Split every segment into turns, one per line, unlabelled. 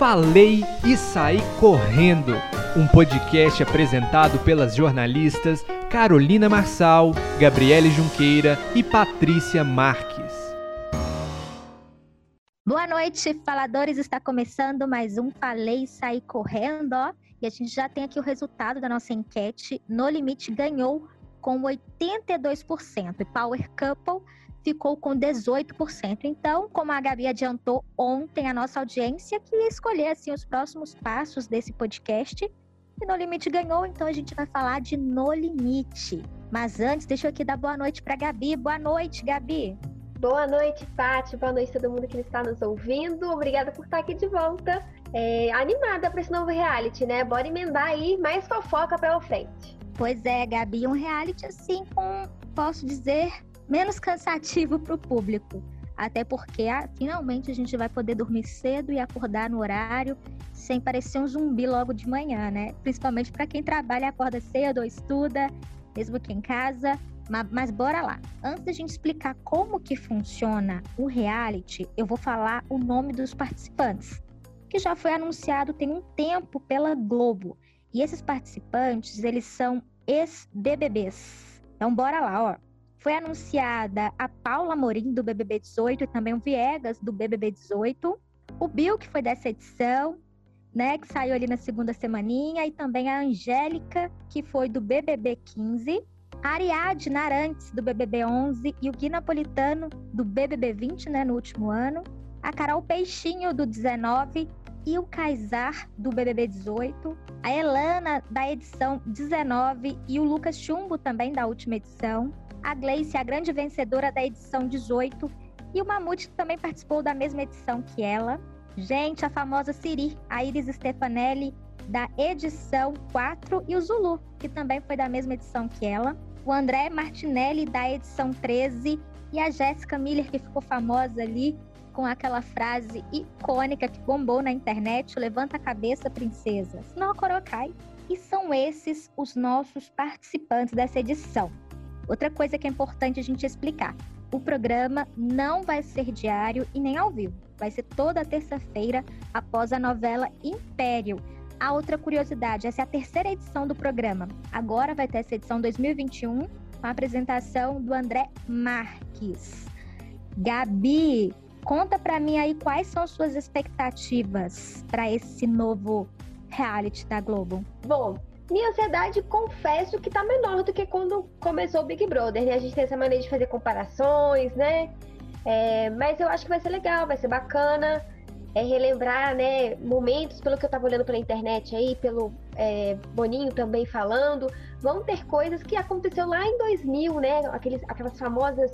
Falei e Saí Correndo, um podcast apresentado pelas jornalistas Carolina Marçal, Gabriele Junqueira e Patrícia Marques.
Boa noite, faladores. Está começando mais um Falei e Saí Correndo, ó. E a gente já tem aqui o resultado da nossa enquete. No Limite ganhou com 82% e Power Couple ficou com 18%. Então, como a Gabi adiantou ontem, a nossa audiência que escolher assim, os próximos passos desse podcast. E No Limite ganhou, então a gente vai falar de No Limite. Mas antes, deixa eu aqui dar boa noite para Gabi. Boa noite, Gabi.
Boa noite, Paty. Boa noite a todo mundo que está nos ouvindo. Obrigada por estar aqui de volta. É, animada para esse novo reality, né? Bora emendar aí mais fofoca pela frente.
Pois é, Gabi, um reality assim com, posso dizer, menos cansativo para o público. Até porque ah, finalmente a gente vai poder dormir cedo e acordar no horário, sem parecer um zumbi logo de manhã, né? Principalmente para quem trabalha, acorda cedo ou estuda, mesmo aqui em casa. Mas, mas bora lá. Antes da gente explicar como que funciona o reality, eu vou falar o nome dos participantes, que já foi anunciado tem um tempo pela Globo. E esses participantes, eles são ex-BBBs. Então bora lá, ó foi anunciada a Paula Morim, do BBB 18, e também o Viegas, do BBB 18. O Bill, que foi dessa edição, né, que saiu ali na segunda semaninha, e também a Angélica, que foi do BBB 15. A Ariadne Narantes, do BBB 11, e o Gui Napolitano, do BBB 20, né, no último ano. A Carol Peixinho, do 19, e o Kaysar, do BBB 18. A Elana, da edição 19, e o Lucas Chumbo, também da última edição a Gleice, a grande vencedora da edição 18, e o Mamute também participou da mesma edição que ela. Gente, a famosa Siri, a Iris Stefanelli, da edição 4, e o Zulu, que também foi da mesma edição que ela. O André Martinelli, da edição 13, e a Jéssica Miller, que ficou famosa ali com aquela frase icônica que bombou na internet: Levanta a cabeça, princesa. Senão a coroa cai. E são esses os nossos participantes dessa edição. Outra coisa que é importante a gente explicar: o programa não vai ser diário e nem ao vivo. Vai ser toda terça-feira após a novela Império. A outra curiosidade, essa é a terceira edição do programa. Agora vai ter essa edição 2021 com a apresentação do André Marques. Gabi, conta para mim aí quais são suas expectativas para esse novo reality da Globo.
Bom, minha ansiedade, confesso que tá menor do que quando começou o Big Brother, né? A gente tem essa maneira de fazer comparações, né? É, mas eu acho que vai ser legal, vai ser bacana. É, relembrar, né, momentos, pelo que eu tava olhando pela internet aí, pelo é, Boninho também falando, vão ter coisas que aconteceu lá em 2000, né? Aqueles, aquelas famosas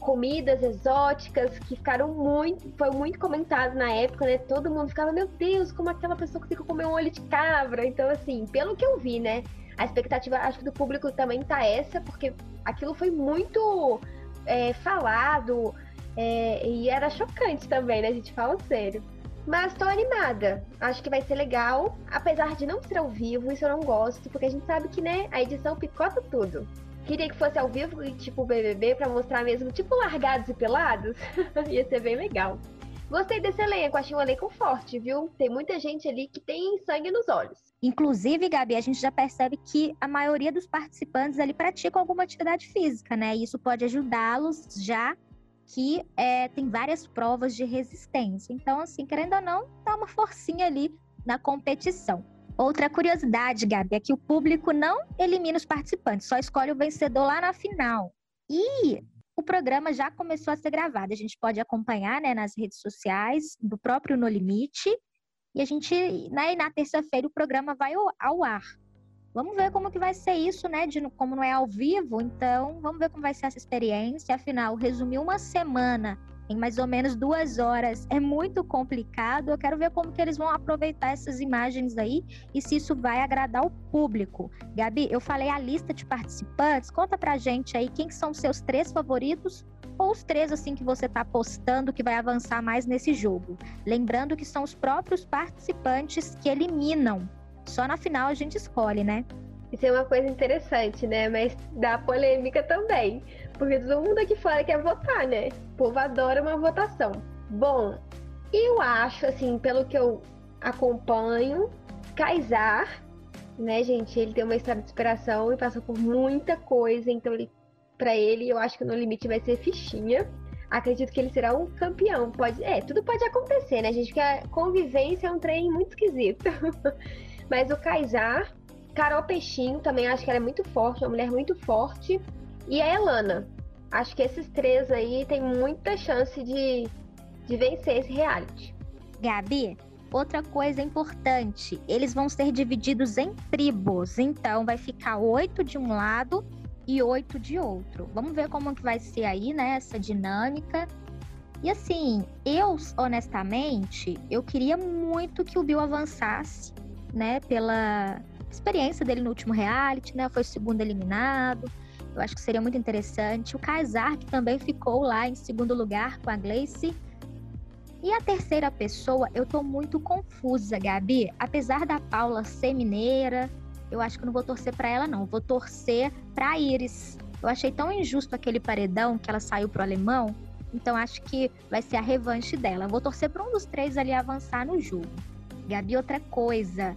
comidas exóticas que ficaram muito, foi muito comentado na época, né? Todo mundo ficava, meu Deus, como aquela pessoa conseguiu comer um olho de cabra. Então, assim, pelo que eu vi, né? A expectativa, acho que do público também tá essa, porque aquilo foi muito é, falado é, e era chocante também, né? A gente fala sério. Mas tô animada. Acho que vai ser legal. Apesar de não ser ao vivo, isso eu não gosto, porque a gente sabe que, né, a edição picota tudo. Queria que fosse ao vivo, tipo BBB, para mostrar mesmo, tipo largados e pelados. Ia ser bem legal. Gostei desse elenco, achei um elenco forte, viu? Tem muita gente ali que tem sangue nos olhos.
Inclusive, Gabi, a gente já percebe que a maioria dos participantes ali praticam alguma atividade física, né? E isso pode ajudá-los já que é, tem várias provas de resistência. Então, assim, querendo ou não, dá uma forcinha ali na competição. Outra curiosidade, Gabi, é que o público não elimina os participantes, só escolhe o vencedor lá na final. E o programa já começou a ser gravado. A gente pode acompanhar né, nas redes sociais do próprio No Limite. E a gente, né, na terça-feira, o programa vai ao, ar. Vamos ver como que vai ser isso, né? De, como não é ao vivo, então vamos ver como vai ser essa experiência. Afinal, resumir uma semana em mais ou menos duas horas é muito complicado. Eu quero ver como que eles vão aproveitar essas imagens aí e se isso vai agradar o público. Gabi, eu falei a lista de participantes. Conta pra gente aí quem são os seus três favoritos ou os três assim que você está apostando que vai avançar mais nesse jogo. Lembrando que são os próprios participantes que eliminam. Só na final a gente escolhe, né?
Isso é uma coisa interessante, né? Mas dá polêmica também. Porque todo mundo aqui fora quer votar, né? O povo adora uma votação. Bom, eu acho, assim, pelo que eu acompanho. Kaysar, né, gente? Ele tem uma história de inspiração e passou por muita coisa, então ele, para ele, eu acho que no limite vai ser fichinha. Acredito que ele será um campeão. Pode, é, tudo pode acontecer, né, gente? Porque a convivência é um trem muito esquisito. Mas o Kaysar, Carol Peixinho, também acho que ela é muito forte, uma mulher muito forte. E a Elana. Acho que esses três aí tem muita chance de, de vencer esse reality.
Gabi, outra coisa importante: eles vão ser divididos em tribos. Então, vai ficar oito de um lado e oito de outro. Vamos ver como que vai ser aí, né, essa dinâmica. E assim, eu, honestamente, eu queria muito que o Bill avançasse, né, pela experiência dele no último reality, né, foi o segundo eliminado. Eu acho que seria muito interessante. O Kaysar, que também ficou lá em segundo lugar com a Gleice. E a terceira pessoa, eu tô muito confusa, Gabi. Apesar da Paula ser mineira, eu acho que não vou torcer para ela, não. Vou torcer pra Iris. Eu achei tão injusto aquele paredão que ela saiu pro alemão. Então acho que vai ser a revanche dela. Vou torcer para um dos três ali avançar no jogo. Gabi, outra coisa.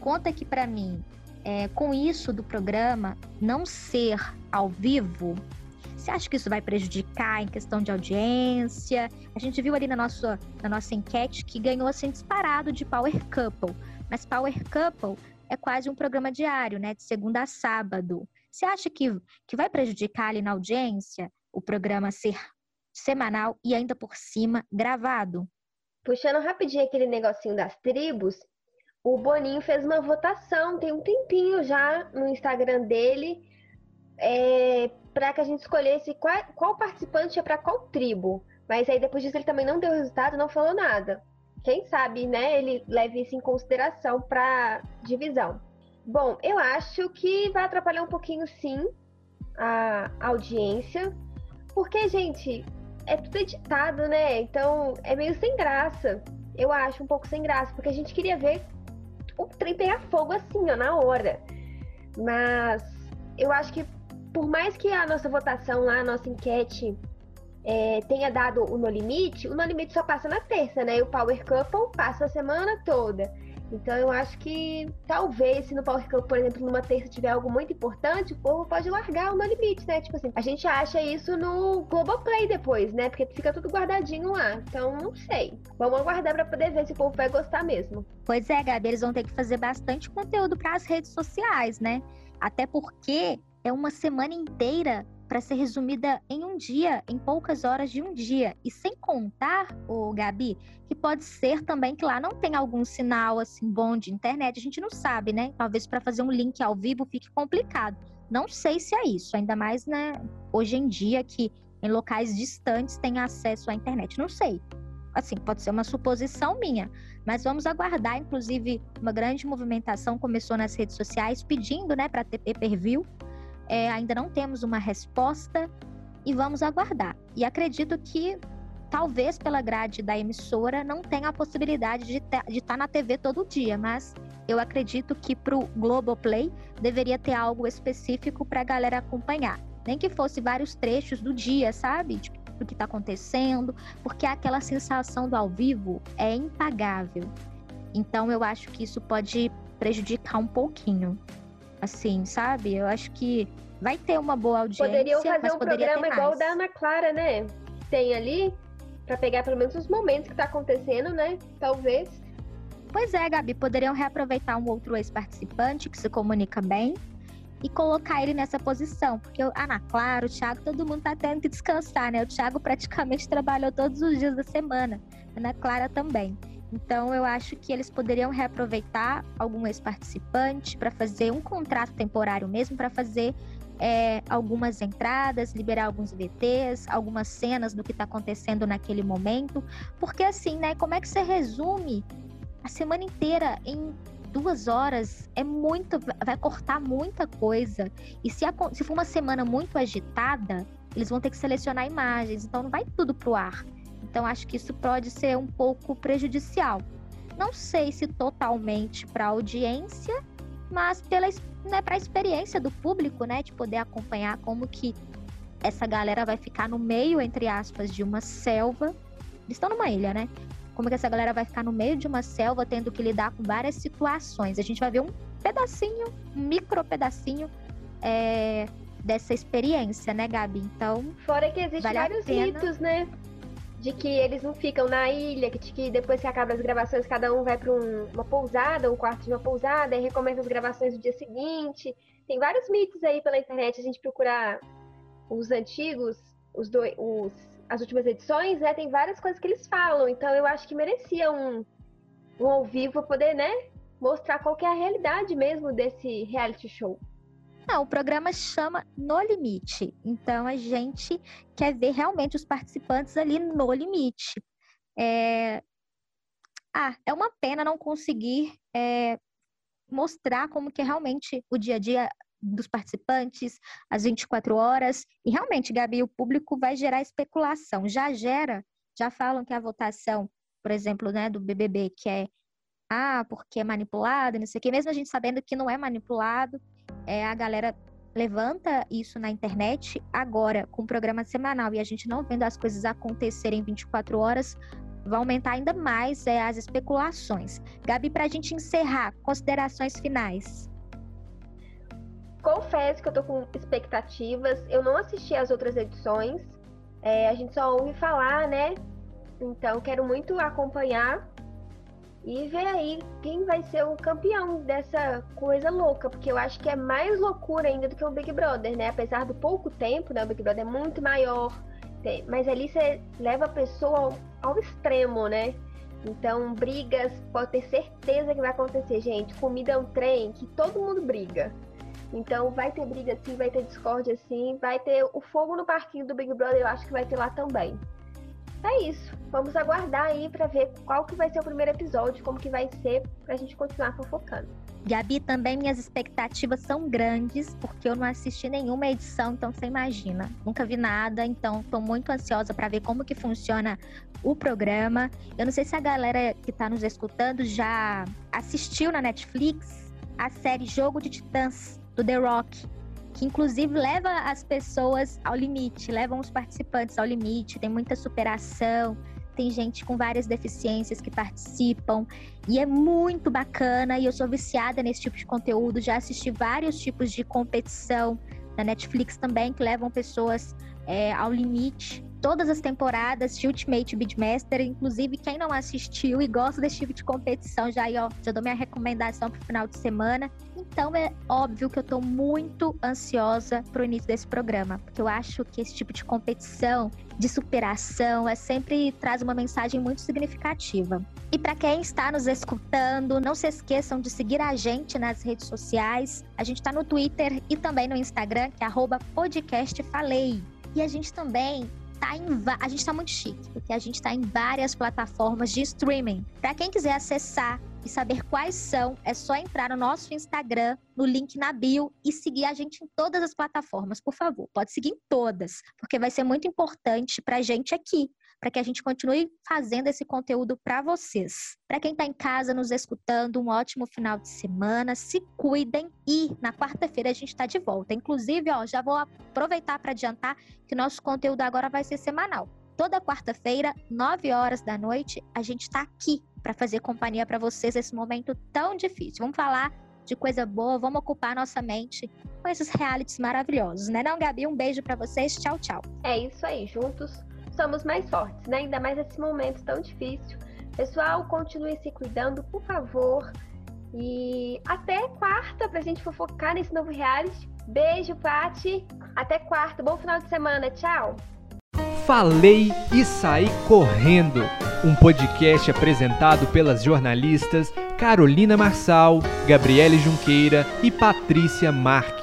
Conta aqui para mim é, com isso do programa não ser ao vivo, você acha que isso vai prejudicar em questão de audiência? A gente viu ali na nossa, na nossa enquete que ganhou assim disparado de Power Couple. Mas Power Couple é quase um programa diário, né? De segunda a sábado. Você acha que, que vai prejudicar ali na audiência o programa ser semanal e ainda por cima gravado?
Puxando rapidinho aquele negocinho das tribos, o Boninho fez uma votação, tem um tempinho já no Instagram dele, é, para que a gente escolhesse qual, qual participante é para qual tribo. Mas aí depois disso ele também não deu resultado, não falou nada. Quem sabe, né, ele leve isso em consideração para divisão. Bom, eu acho que vai atrapalhar um pouquinho sim a audiência, porque, gente, é tudo editado, né? Então é meio sem graça. Eu acho um pouco sem graça, porque a gente queria ver o trem pegar fogo assim, ó, na hora. Mas eu acho que por mais que a nossa votação lá, a nossa enquete é, tenha dado o No Limite, o No Limite só passa na terça, né? E o Power Couple passa a semana toda. Então eu acho que talvez se no Power Cup, por exemplo, numa terça tiver algo muito importante, o povo pode largar o No Limite, né? Tipo assim, a gente acha isso no Globoplay depois, né? Porque fica tudo guardadinho lá. Então, não sei. Vamos aguardar para poder ver se o povo vai gostar mesmo.
Pois é, Gabi, eles vão ter que fazer bastante conteúdo para as redes sociais, né? Até porque é uma semana inteira para ser resumida em um dia, em poucas horas de um dia. E sem contar, o Gabi, que pode ser também que lá não tem algum sinal assim bom de internet, a gente não sabe, né? Talvez para fazer um link ao vivo fique complicado. Não sei se é isso, ainda mais né, hoje em dia que em locais distantes tem acesso à internet. Não sei. Assim, pode ser uma suposição minha, mas vamos aguardar. Inclusive, uma grande movimentação começou nas redes sociais pedindo, né, para ter pay-per-view é, ainda não temos uma resposta e vamos aguardar. E acredito que talvez pela grade da emissora não tenha a possibilidade de estar tá na TV todo dia, mas eu acredito que para o Globoplay deveria ter algo específico para a galera acompanhar. Nem que fosse vários trechos do dia, sabe? Tipo, do que está acontecendo, porque aquela sensação do ao vivo é impagável. Então eu acho que isso pode prejudicar um pouquinho assim, sabe? Eu acho que vai ter uma boa audiência.
Poderiam fazer
um
programa igual o da Ana Clara, né? Tem ali, para pegar pelo menos os momentos que tá acontecendo, né? Talvez.
Pois é, Gabi, poderiam reaproveitar um outro ex-participante que se comunica bem e colocar ele nessa posição. Porque a Ana Clara, o Thiago, todo mundo tá tendo que descansar, né? O Thiago praticamente trabalhou todos os dias da semana. A Ana Clara também. Então, eu acho que eles poderiam reaproveitar algum ex-participante para fazer um contrato temporário mesmo, para fazer é, algumas entradas, liberar alguns VTs, algumas cenas do que está acontecendo naquele momento. Porque, assim, né, como é que você resume a semana inteira em duas horas? É muito, vai cortar muita coisa. E se, a, se for uma semana muito agitada, eles vão ter que selecionar imagens, então não vai tudo pro ar. Então acho que isso pode ser um pouco prejudicial. Não sei se totalmente para a audiência, mas pela né, para a experiência do público, né, de poder acompanhar como que essa galera vai ficar no meio, entre aspas, de uma selva. Eles estão numa ilha, né? como que essa galera vai ficar no meio de uma selva tendo que lidar com várias situações. A gente vai ver um pedacinho, um micro pedacinho é, dessa experiência, né, Gabi? Então.
Fora que existem vale vários mitos, né? De que eles não ficam na ilha, que, que depois que acaba as gravações, cada um vai para um, uma pousada, um quarto de uma pousada, e recomeça as gravações do dia seguinte. Tem vários mitos aí pela internet, a gente procurar os antigos, os, dois, os as últimas edições, né? Tem várias coisas que eles falam. Então eu acho que merecia um, um ao vivo poder, né? Mostrar qual é a realidade mesmo desse reality show.
Não, o programa chama No Limite. Então a gente quer ver realmente os participantes ali no limite. É... Ah, é uma pena não conseguir é, mostrar como que é realmente o dia a dia dos participantes, as 24 horas. E realmente, Gabi, o público vai gerar especulação. Já gera, já falam que a votação, por exemplo, né, do BBB, que é ah, porque é manipulado, não sei o quê, mesmo a gente sabendo que não é manipulado, é, a galera levanta isso na internet agora com o programa semanal e a gente não vendo as coisas acontecerem 24 horas, vai aumentar ainda mais é, as especulações. Gabi, para a gente encerrar, considerações finais.
Confesso que eu tô com expectativas. Eu não assisti as outras edições. É, a gente só ouve falar, né? Então quero muito acompanhar e ver aí quem vai ser o campeão dessa coisa louca, porque eu acho que é mais loucura ainda do que o Big Brother, né? Apesar do pouco tempo, né? O Big Brother é muito maior, mas ali você leva a pessoa ao, ao extremo, né? Então, brigas, pode ter certeza que vai acontecer, gente. Comida é um trem que todo mundo briga. Então vai ter briga assim, vai ter discórdia assim, vai ter o fogo no parquinho do Big Brother, eu acho que vai ter lá também. É isso. Vamos aguardar aí para ver qual que vai ser o primeiro episódio, como que vai ser, pra gente continuar fofocando.
Gabi, também minhas expectativas são grandes, porque eu não assisti nenhuma edição, então você imagina. Nunca vi nada, então estou muito ansiosa para ver como que funciona o programa. Eu não sei se a galera que está nos escutando já assistiu na Netflix a série Jogo de Titãs do The Rock, que inclusive leva as pessoas ao limite, levam os participantes ao limite, tem muita superação, tem gente com várias deficiências que participam e é muito bacana e eu sou viciada nesse tipo de conteúdo, já assisti vários tipos de competição na Netflix também que levam pessoas é, ao limite todas as temporadas de Ultimate Beatmaster, inclusive quem não assistiu e gosta desse tipo de competição, já, ó, já dou minha recomendação pro final de semana. Então é óbvio que eu tô muito ansiosa pro início desse programa, porque eu acho que esse tipo de competição, de superação, é sempre traz uma mensagem muito significativa. E para quem está nos escutando, não se esqueçam de seguir a gente nas redes sociais. A gente está no Twitter e também no Instagram, que é @podcastfalei. E a gente também tá em a gente tá muito chique, porque a gente tá em várias plataformas de streaming. Para quem quiser acessar e saber quais são, é só entrar no nosso Instagram, no link na bio e seguir a gente em todas as plataformas, por favor. Pode seguir em todas, porque vai ser muito importante pra gente aqui para que a gente continue fazendo esse conteúdo para vocês. Para quem está em casa nos escutando, um ótimo final de semana, se cuidem e na quarta-feira a gente está de volta. Inclusive, ó, já vou aproveitar para adiantar que nosso conteúdo agora vai ser semanal. Toda quarta-feira, 9 horas da noite, a gente está aqui para fazer companhia para vocês nesse momento tão difícil. Vamos falar de coisa boa, vamos ocupar nossa mente com esses realities maravilhosos, né não, Gabi? Um beijo para vocês, tchau, tchau.
É isso aí, juntos somos mais fortes, né? Ainda mais nesse momento tão difícil. Pessoal, continue se cuidando, por favor. E até quarta pra gente fofocar nesse novo reality. Beijo, Pati. Até quarta. Bom final de semana. Tchau.
Falei e saí correndo. Um podcast apresentado pelas jornalistas Carolina Marçal, Gabriele Junqueira e Patrícia Marques.